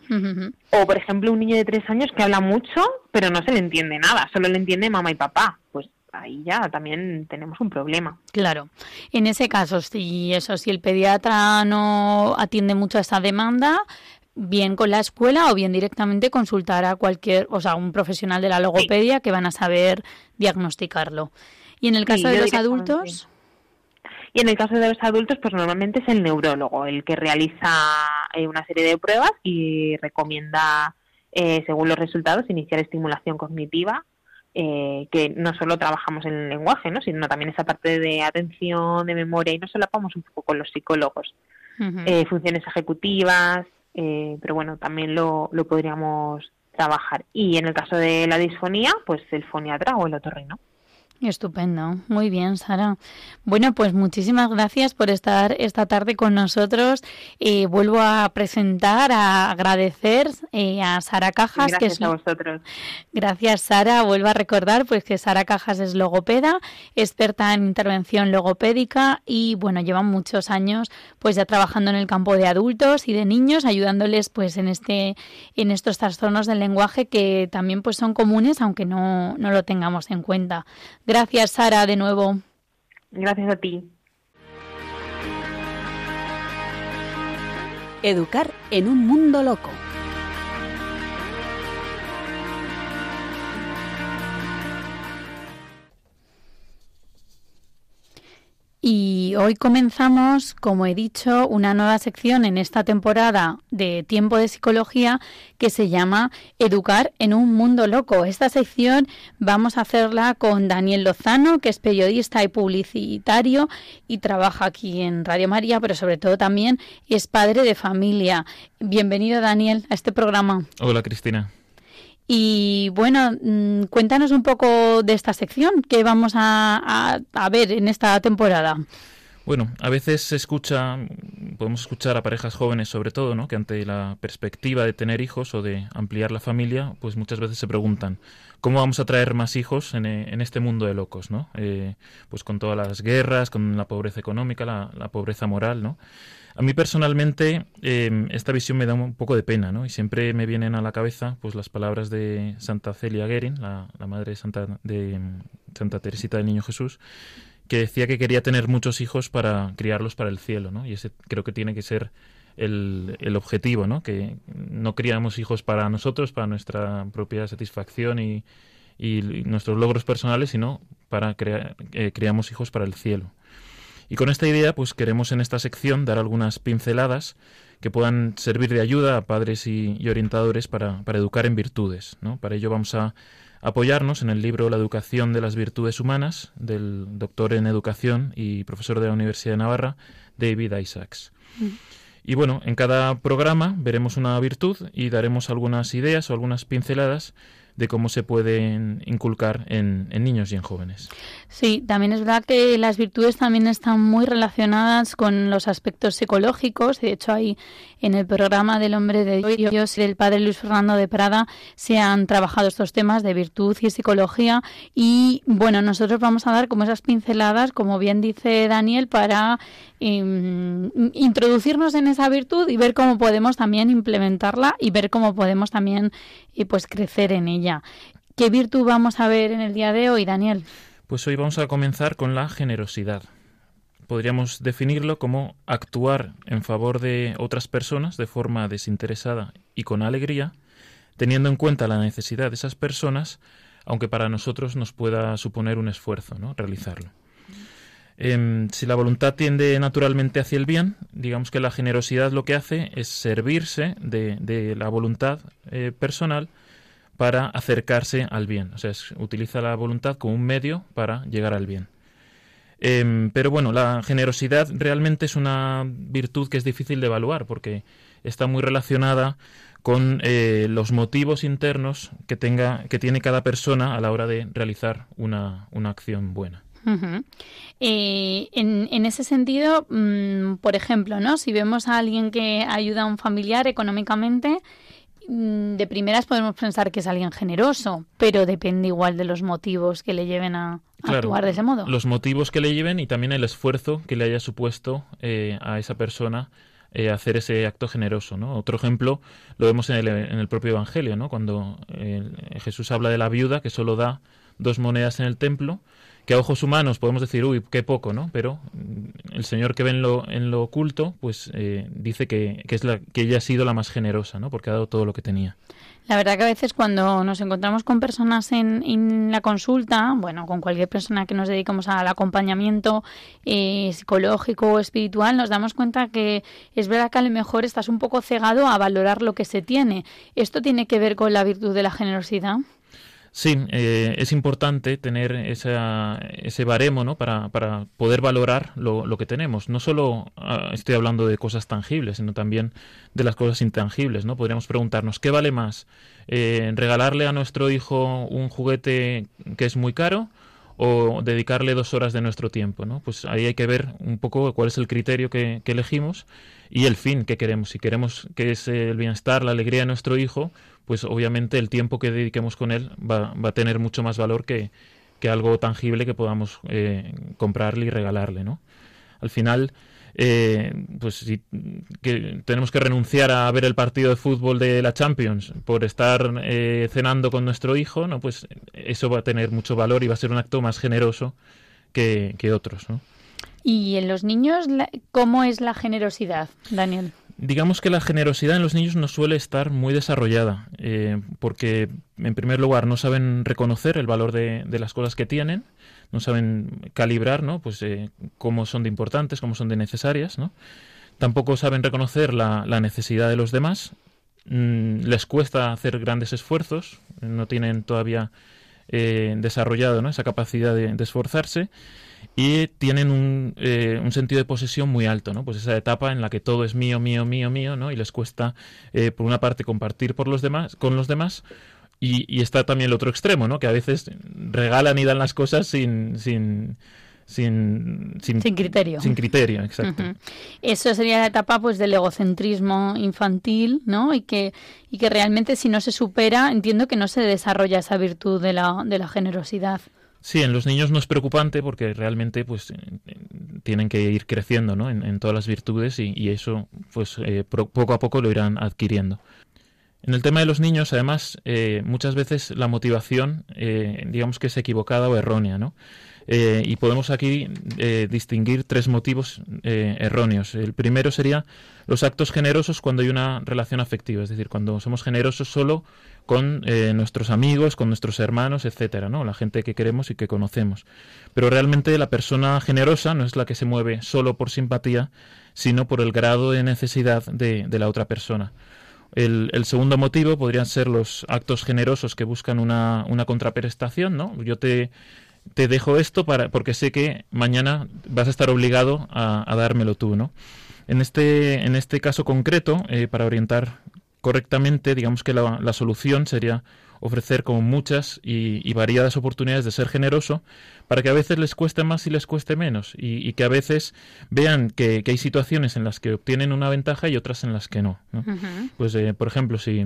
O, por ejemplo, un niño de tres años que habla mucho, pero no se le entiende nada, solo le entiende mamá y papá. Pues ahí ya también tenemos un problema. Claro. En ese caso, si eso, si el pediatra no atiende mucho a esa demanda, bien con la escuela o bien directamente consultar a cualquier, o sea, un profesional de la logopedia que van a saber diagnosticarlo. Y en el caso Sí, de los adultos, Y en el caso de los adultos, pues normalmente es el neurólogo el que realiza eh, una serie de pruebas y recomienda, eh, según los resultados, iniciar estimulación cognitiva, eh, que no solo trabajamos en el lenguaje, ¿no? sino también esa parte de atención, de memoria, y nos solapamos un poco con los psicólogos. Eh, funciones ejecutivas, eh, pero bueno, también lo, lo podríamos trabajar. Y en el caso de la disfonía, pues el foniatra o el otorrino. Estupendo, muy bien, Sara. Bueno, pues muchísimas gracias por estar esta tarde con nosotros. Eh, vuelvo a presentar, a agradecer eh, a Sara Cajas, que Gracias es a vosotros. Gracias, Sara. Vuelvo a recordar pues que Sara Cajas es logopeda, experta en intervención logopédica y bueno, lleva muchos años pues ya trabajando en el campo de adultos y de niños, ayudándoles pues en este en estos trastornos del lenguaje que también pues son comunes aunque no no lo tengamos en cuenta. Gracias, Sara, de nuevo. Gracias a ti. Educar en un mundo loco. Y hoy comenzamos, como he dicho, una nueva sección en esta temporada de Tiempo de Psicología que se llama Educar en un Mundo Loco. Esta sección vamos a hacerla con Daniel Lozano, que es periodista y publicitario y trabaja aquí en Radio María, pero sobre todo también es padre de familia. Bienvenido, Daniel, a este programa. Hola Cristina. Y bueno, mm, cuéntanos un poco de esta sección que vamos a, a- ver en esta temporada. Bueno, a veces se escucha, podemos escuchar a parejas jóvenes sobre todo, ¿no? Que ante la perspectiva de tener hijos o de ampliar la familia, pues muchas veces se preguntan cómo vamos a traer más hijos en, eh, en este mundo de locos, ¿no? Eh, pues con todas las guerras, con la pobreza económica, la, la pobreza moral, ¿no? A mí personalmente eh, esta visión me da un poco de pena, ¿no? Y siempre me vienen a la cabeza pues las palabras de Santa Celia Guerin, la, la madre de Santa, de mm, Santa Teresita del Niño Jesús, que decía que quería tener muchos hijos para criarlos para el cielo, ¿no? Y ese creo que tiene que ser el, el objetivo, ¿no? Que no criamos hijos para nosotros, para nuestra propia satisfacción y, nuestros logros personales, sino para crear, eh, criamos hijos para el cielo. Y con esta idea, pues queremos en esta sección dar algunas pinceladas que puedan servir de ayuda a padres y, y orientadores para, para educar en virtudes. ¿no? Para ello vamos a apoyarnos en el libro La educación de las virtudes humanas del doctor en educación y profesor de la Universidad de Navarra, David Isaacs. Y bueno, en cada programa veremos una virtud y daremos algunas ideas o algunas pinceladas de cómo se pueden inculcar en, niños y en jóvenes. Sí, también es verdad que las virtudes también están muy relacionadas con los aspectos psicológicos. De hecho, ahí en el programa del Hombre de Dios y del Padre Luis Fernando de Prada se han trabajado estos temas de virtud y psicología. Y bueno, nosotros vamos a dar como esas pinceladas, como bien dice Daniel, para em, introducirnos en esa virtud y ver cómo podemos también implementarla y ver cómo podemos también eh, pues crecer en ella. ¿Qué virtud vamos a ver en el día de hoy, Daniel? Pues hoy vamos a comenzar con la generosidad. Podríamos definirlo como actuar en favor de otras personas de forma desinteresada y con alegría, teniendo en cuenta la necesidad de esas personas, aunque para nosotros nos pueda suponer un esfuerzo ¿no? realizarlo. Em, si la voluntad tiende naturalmente hacia el bien, digamos que la generosidad lo que hace es servirse de, la voluntad eh, personal para acercarse al bien. O sea, es- utiliza la voluntad como un medio para llegar al bien. Em, pero bueno, la generosidad realmente es una virtud que es difícil de evaluar porque está muy relacionada con eh, los motivos internos que tenga que tiene cada persona a la hora de realizar una, una acción buena. Eh, en, en ese sentido, mm, por ejemplo, ¿no? Si vemos a alguien que ayuda a un familiar económicamente, mm, de primeras podemos pensar que es alguien generoso, pero depende igual de los motivos que le lleven a, Claro, actuar de ese modo. Los motivos que le lleven y también el esfuerzo que le haya supuesto eh, a esa persona eh, hacer ese acto generoso. ¿no? Otro ejemplo lo vemos en el, en el propio Evangelio, ¿no? cuando eh, Jesús habla de la viuda que solo da dos monedas en el templo, que a ojos humanos podemos decir, uy, qué poco, ¿no? Pero mm, el Señor que ve en lo, en lo oculto, pues eh, dice que, que, es la, que ella ha sido la más generosa, ¿no? Porque ha dado todo lo que tenía. La verdad que a veces cuando nos encontramos con personas en, la consulta, bueno, con cualquier persona que nos dedicamos al acompañamiento eh, psicológico o espiritual, nos damos cuenta que es verdad que a lo mejor estás un poco cegado a valorar lo que se tiene. ¿Esto tiene que ver con la virtud de la generosidad? Sí, eh, es importante tener esa, ese baremo ¿no? para, para poder valorar lo, lo que tenemos. No solo ah, estoy hablando de cosas tangibles, sino también de las cosas intangibles. ¿no? Podríamos preguntarnos, ¿qué vale más? Eh, ¿Regalarle a nuestro hijo un juguete que es muy caro? o dedicarle dos horas de nuestro tiempo, ¿no? Pues ahí hay que ver un poco cuál es el criterio que, que elegimos y el fin que queremos. Si queremos que es el bienestar, la alegría de nuestro hijo, pues obviamente el tiempo que dediquemos con él va, va a tener mucho más valor que, que algo tangible que podamos eh, comprarle y regalarle, ¿no? Al final, eh, pues si que tenemos que renunciar a ver el partido de fútbol de la Champions por estar eh, cenando con nuestro hijo, no, pues eso va a tener mucho valor y va a ser un acto más generoso que, que otros, ¿no? Y en los niños, ¿cómo es la generosidad, Daniel? Digamos que la generosidad en los niños no suele estar muy desarrollada, eh, porque en primer lugar no saben reconocer el valor de, las cosas que tienen, no saben calibrar, ¿no? Pues eh, cómo son de importantes, cómo son de necesarias, ¿no? Tampoco saben reconocer la, necesidad de los demás, mm, les cuesta hacer grandes esfuerzos, no tienen todavía eh, desarrollado esa capacidad de esforzarse y tienen un, eh, un sentido de posesión muy alto, ¿no? Pues esa etapa en la que todo es mío, mío, mío, mío, ¿no? Y les cuesta, eh, por una parte, compartir por los demás, con los demás, y, y está también el otro extremo, ¿no? Que a veces regalan y dan las cosas sin, sin, sin, sin, Sin criterio. sin criterio, exacto. Eso sería la etapa pues del egocentrismo infantil, ¿no? Y que, y que realmente si no se supera, entiendo que no se desarrolla esa virtud de la, de la generosidad. Sí, en los niños no es preocupante porque realmente pues tienen que ir creciendo ¿no? en, en todas las virtudes y, y eso pues eh, pro- poco a poco lo irán adquiriendo. En el tema de los niños, además, eh, muchas veces la motivación, eh, digamos que es equivocada o errónea, ¿no? Eh, y podemos aquí eh, distinguir tres motivos eh, erróneos. El primero sería los actos generosos cuando hay una relación afectiva, es decir, cuando somos generosos solo con eh, nuestros amigos, con nuestros hermanos, etcétera, ¿no? La gente que queremos y que conocemos. Pero realmente la persona generosa no es la que se mueve solo por simpatía, sino por el grado de necesidad de, la otra persona. El, segundo motivo podrían ser los actos generosos que buscan una, contraprestación, ¿no? Yo te, te dejo esto para, porque sé que mañana vas a estar obligado a, a dármelo tú, ¿no? En este, en este caso concreto, eh, para orientar correctamente, digamos que la, la solución sería ofrecer como muchas y, y variadas oportunidades de ser generoso para que a veces les cueste más y les cueste menos y, y que a veces vean que, que hay situaciones en las que obtienen una ventaja y otras en las que no. Pues, eh, por ejemplo, si,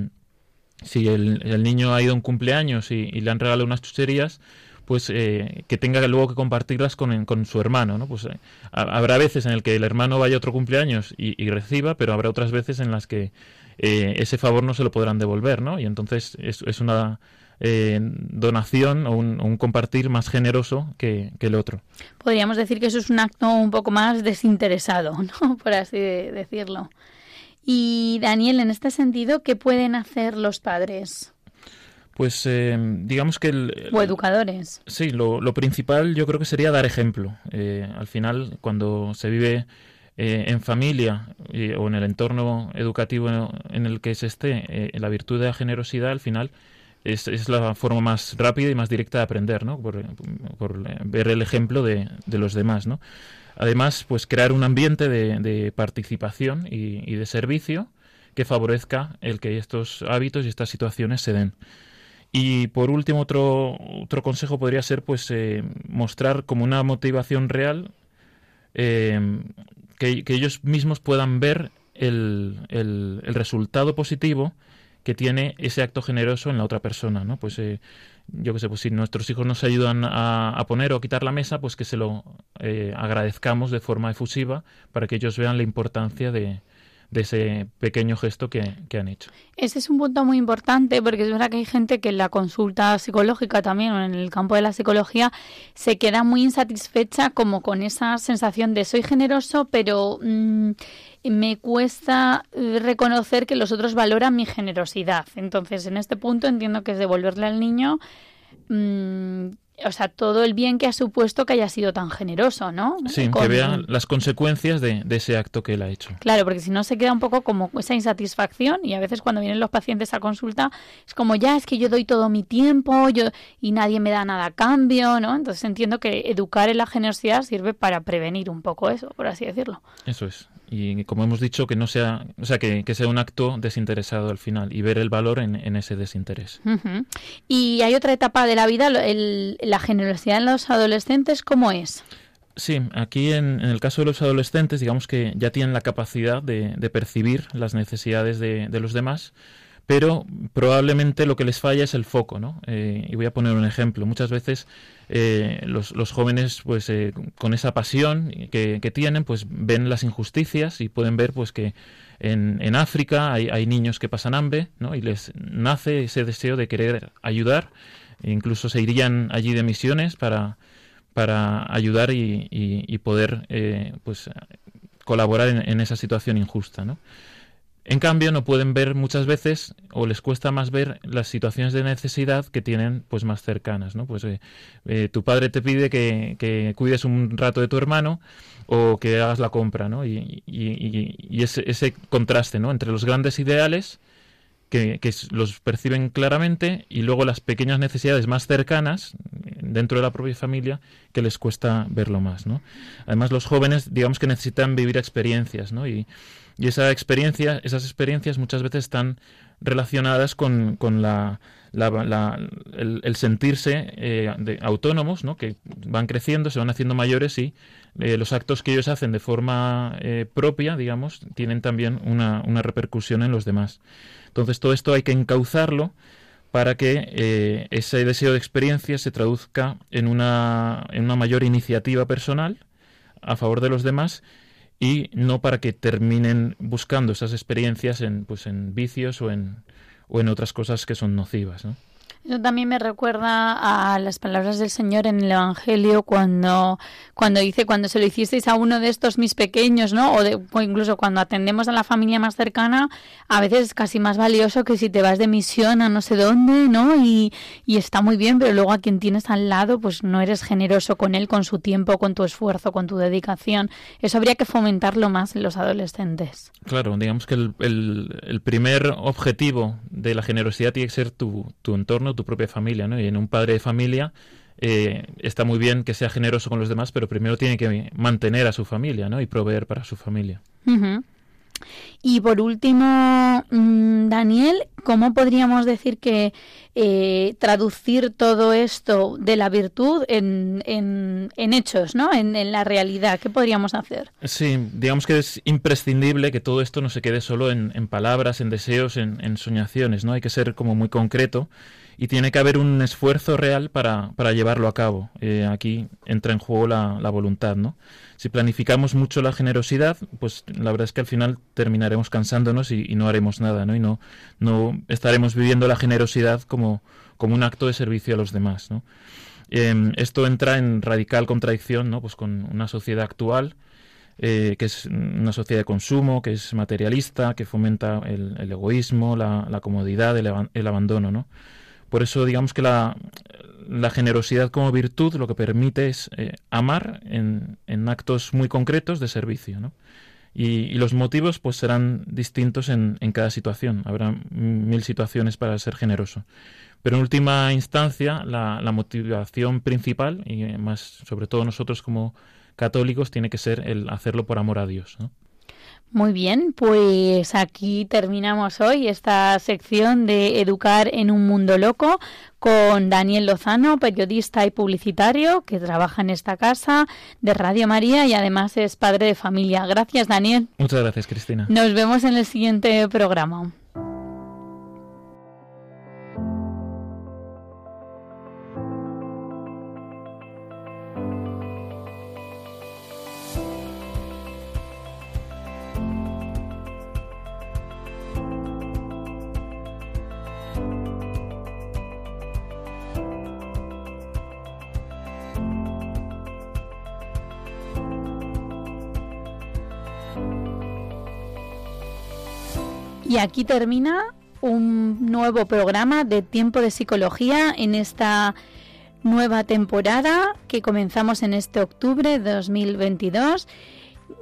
si el, el niño ha ido a un cumpleaños y, y le han regalado unas chucherías, pues eh, que tenga luego que compartirlas con, con su hermano, ¿no? Pues eh, ha- habrá veces en el que el hermano vaya a otro cumpleaños y, y reciba, pero habrá otras veces en las que eh, ese favor no se lo podrán devolver, ¿no? Y entonces es, es una eh, donación o un, compartir más generoso que, que el otro. Podríamos decir que eso es un acto un poco más desinteresado, ¿no? Por así de- decirlo. Y Daniel, en este sentido, ¿qué pueden hacer los padres? Pues eh, digamos que el, O educadores. Sí, lo, lo principal yo creo que sería dar ejemplo. Eh, al final, cuando se vive eh, en familia eh, o en el entorno educativo en el que se esté, eh, la virtud de la generosidad al final es, la forma más rápida y más directa de aprender, ¿no? Por, ver el ejemplo de, de, los demás, ¿no? Además, pues crear un ambiente de, participación y, y de servicio que favorezca el que estos hábitos y estas situaciones se den. Y por último, otro, otro consejo podría ser pues eh, mostrar como una motivación real eh, que, ellos mismos puedan ver el, el, resultado positivo que tiene ese acto generoso en la otra persona, ¿no? Pues eh, yo que sé, pues si nuestros hijos nos ayudan a, a poner o a quitar la mesa, pues que se lo eh, agradezcamos de forma efusiva para que ellos vean la importancia de, de ese pequeño gesto que, que, han hecho. Ese es un punto muy importante porque es verdad que hay gente que en la consulta psicológica también o en el campo de la psicología se queda muy insatisfecha como con esa sensación de soy generoso pero mmm, me cuesta reconocer que los otros valoran mi generosidad. Entonces en este punto entiendo que es devolverle al niño mmm, o sea, todo el bien que ha supuesto que haya sido tan generoso, ¿no? Sí, Con... que vea las consecuencias de, de, ese acto que él ha hecho. Claro, porque si no se queda un poco como esa insatisfacción y a veces cuando vienen los pacientes a consulta es como ya es que yo doy todo mi tiempo yo y nadie me da nada a cambio, ¿no? Entonces entiendo que educar en la generosidad sirve para prevenir un poco eso, por así decirlo. Eso es. Y como hemos dicho, que no sea, o sea, que, que sea un acto desinteresado al final y ver el valor en, en ese desinterés. Uh -huh. Y hay otra etapa de la vida, el, la generosidad en los adolescentes, ¿cómo es? Sí, aquí en, en, el caso de los adolescentes, digamos que ya tienen la capacidad de, de percibir las necesidades de, de, los demás, pero probablemente lo que les falla es el foco, ¿no? Eh, y voy a poner un ejemplo. Muchas veces eh, los, los, jóvenes, pues eh, con esa pasión que, que, tienen, pues ven las injusticias y pueden ver, pues que en, África hay, hay, niños que pasan hambre, ¿no? Y les nace ese deseo de querer ayudar. E incluso se irían allí de misiones para, para ayudar y, y, y poder, eh, pues colaborar en, en, esa situación injusta, ¿no? En cambio, no pueden ver muchas veces, o les cuesta más ver las situaciones de necesidad que tienen pues más cercanas, ¿no? Pues eh, eh, tu padre te pide que, que, cuides un rato de tu hermano o que hagas la compra, ¿no? Y, y, y ese, ese, contraste, ¿no? Entre los grandes ideales que, que, los perciben claramente y luego las pequeñas necesidades más cercanas dentro de la propia familia que les cuesta verlo más, ¿no? Además, los jóvenes, digamos que necesitan vivir experiencias, ¿no? Y, y esa experiencia, esas experiencias muchas veces están relacionadas con, con la, la, el, sentirse eh, de, autónomos, ¿no? que van creciendo, se van haciendo mayores y eh, los actos que ellos hacen de forma eh, propia, digamos, tienen también una, una, repercusión en los demás. Entonces todo esto hay que encauzarlo para que ese deseo de experiencia se traduzca en una, en una mayor iniciativa personal a favor de los demás y no para que terminen buscando esas experiencias en, pues, en vicios o en, o en otras cosas que son nocivas. ¿no? Eso también me recuerda a las palabras del Señor en el Evangelio cuando, cuando dice, cuando se lo hicisteis a uno de estos mis pequeños, ¿no? O, de, o, incluso cuando atendemos a la familia más cercana, a veces es casi más valioso que si te vas de misión a no sé dónde, ¿no? Y, y está muy bien, pero luego a quien tienes al lado, pues no eres generoso con él, con su tiempo, con tu esfuerzo, con tu dedicación. Eso habría que fomentarlo más en los adolescentes. Claro, digamos que el, el, el primer objetivo de la generosidad tiene que ser tu, tu entorno, tu propia familia, ¿no? Y en un padre de familia eh, está muy bien que sea generoso con los demás, pero primero tiene que mantener a su familia, ¿no? Y proveer para su familia. Uh -huh. Y por último, mm, Daniel, ¿cómo podríamos decir que eh, traducir todo esto de la virtud en, en, en hechos, ¿no? En, en, la realidad? ¿Qué podríamos hacer? Sí, digamos que es imprescindible que todo esto no se quede solo en, en palabras, en deseos, en, soñaciones, ¿no? Hay que ser como muy concreto y tiene que haber un esfuerzo real para, para llevarlo a cabo. Eh, aquí entra en juego la, la, voluntad, ¿no? Si planificamos mucho la generosidad, pues la verdad es que al final terminaremos cansándonos y, no haremos nada, ¿no? Y no, no estaremos viviendo la generosidad como, como un acto de servicio a los demás, ¿no? Eh, esto entra en radical contradicción, ¿no? Pues con una sociedad actual eh, que es una sociedad de consumo, que es materialista, que fomenta el, egoísmo, la, la comodidad, el, el abandono, ¿no? Por eso digamos que la, generosidad como virtud lo que permite es eh, amar en, actos muy concretos de servicio, ¿no? Y, los motivos pues serán distintos en, en cada situación. Habrá mil situaciones para ser generoso. Pero en última instancia, la, la, motivación principal, y más sobre todo nosotros como católicos, tiene que ser el hacerlo por amor a Dios. ¿no? Muy bien, pues aquí terminamos hoy esta sección de Educar en un Mundo Loco con Daniel Lozano, periodista y publicitario que trabaja en esta casa de Radio María y además es padre de familia. Gracias, Daniel. Muchas gracias, Cristina. Nos vemos en el siguiente programa. Y aquí termina un nuevo programa de Tiempo de Psicología en esta nueva temporada que comenzamos en este octubre de 2022.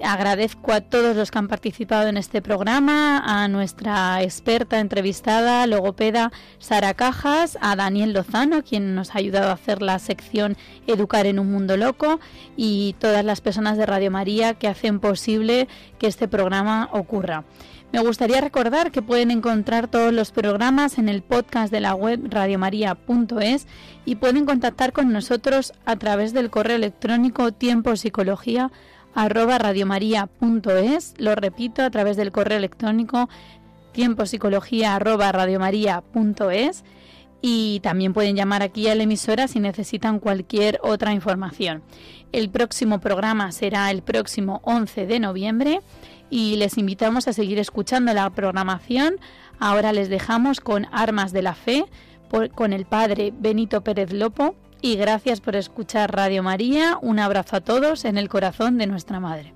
Agradezco a todos los que han participado en este programa, a nuestra experta entrevistada, logopeda Sara Cajas, a Daniel Lozano, quien nos ha ayudado a hacer la sección Educar en un Mundo Loco, y todas las personas de Radio María que hacen posible que este programa ocurra. Me gustaría recordar que pueden encontrar todos los programas en el podcast de la web radiomaria.es y pueden contactar con nosotros a través del correo electrónico tiempopsicología arroba. Lo repito, a través del correo electrónico tiempopsicología y también pueden llamar aquí a la emisora si necesitan cualquier otra información. El próximo programa será el próximo 11 de noviembre y les invitamos a seguir escuchando la programación. Ahora les dejamos con Armas de la Fe con el padre Benito Pérez Lopo y gracias por escuchar Radio María. Un abrazo a todos en el corazón de nuestra Madre.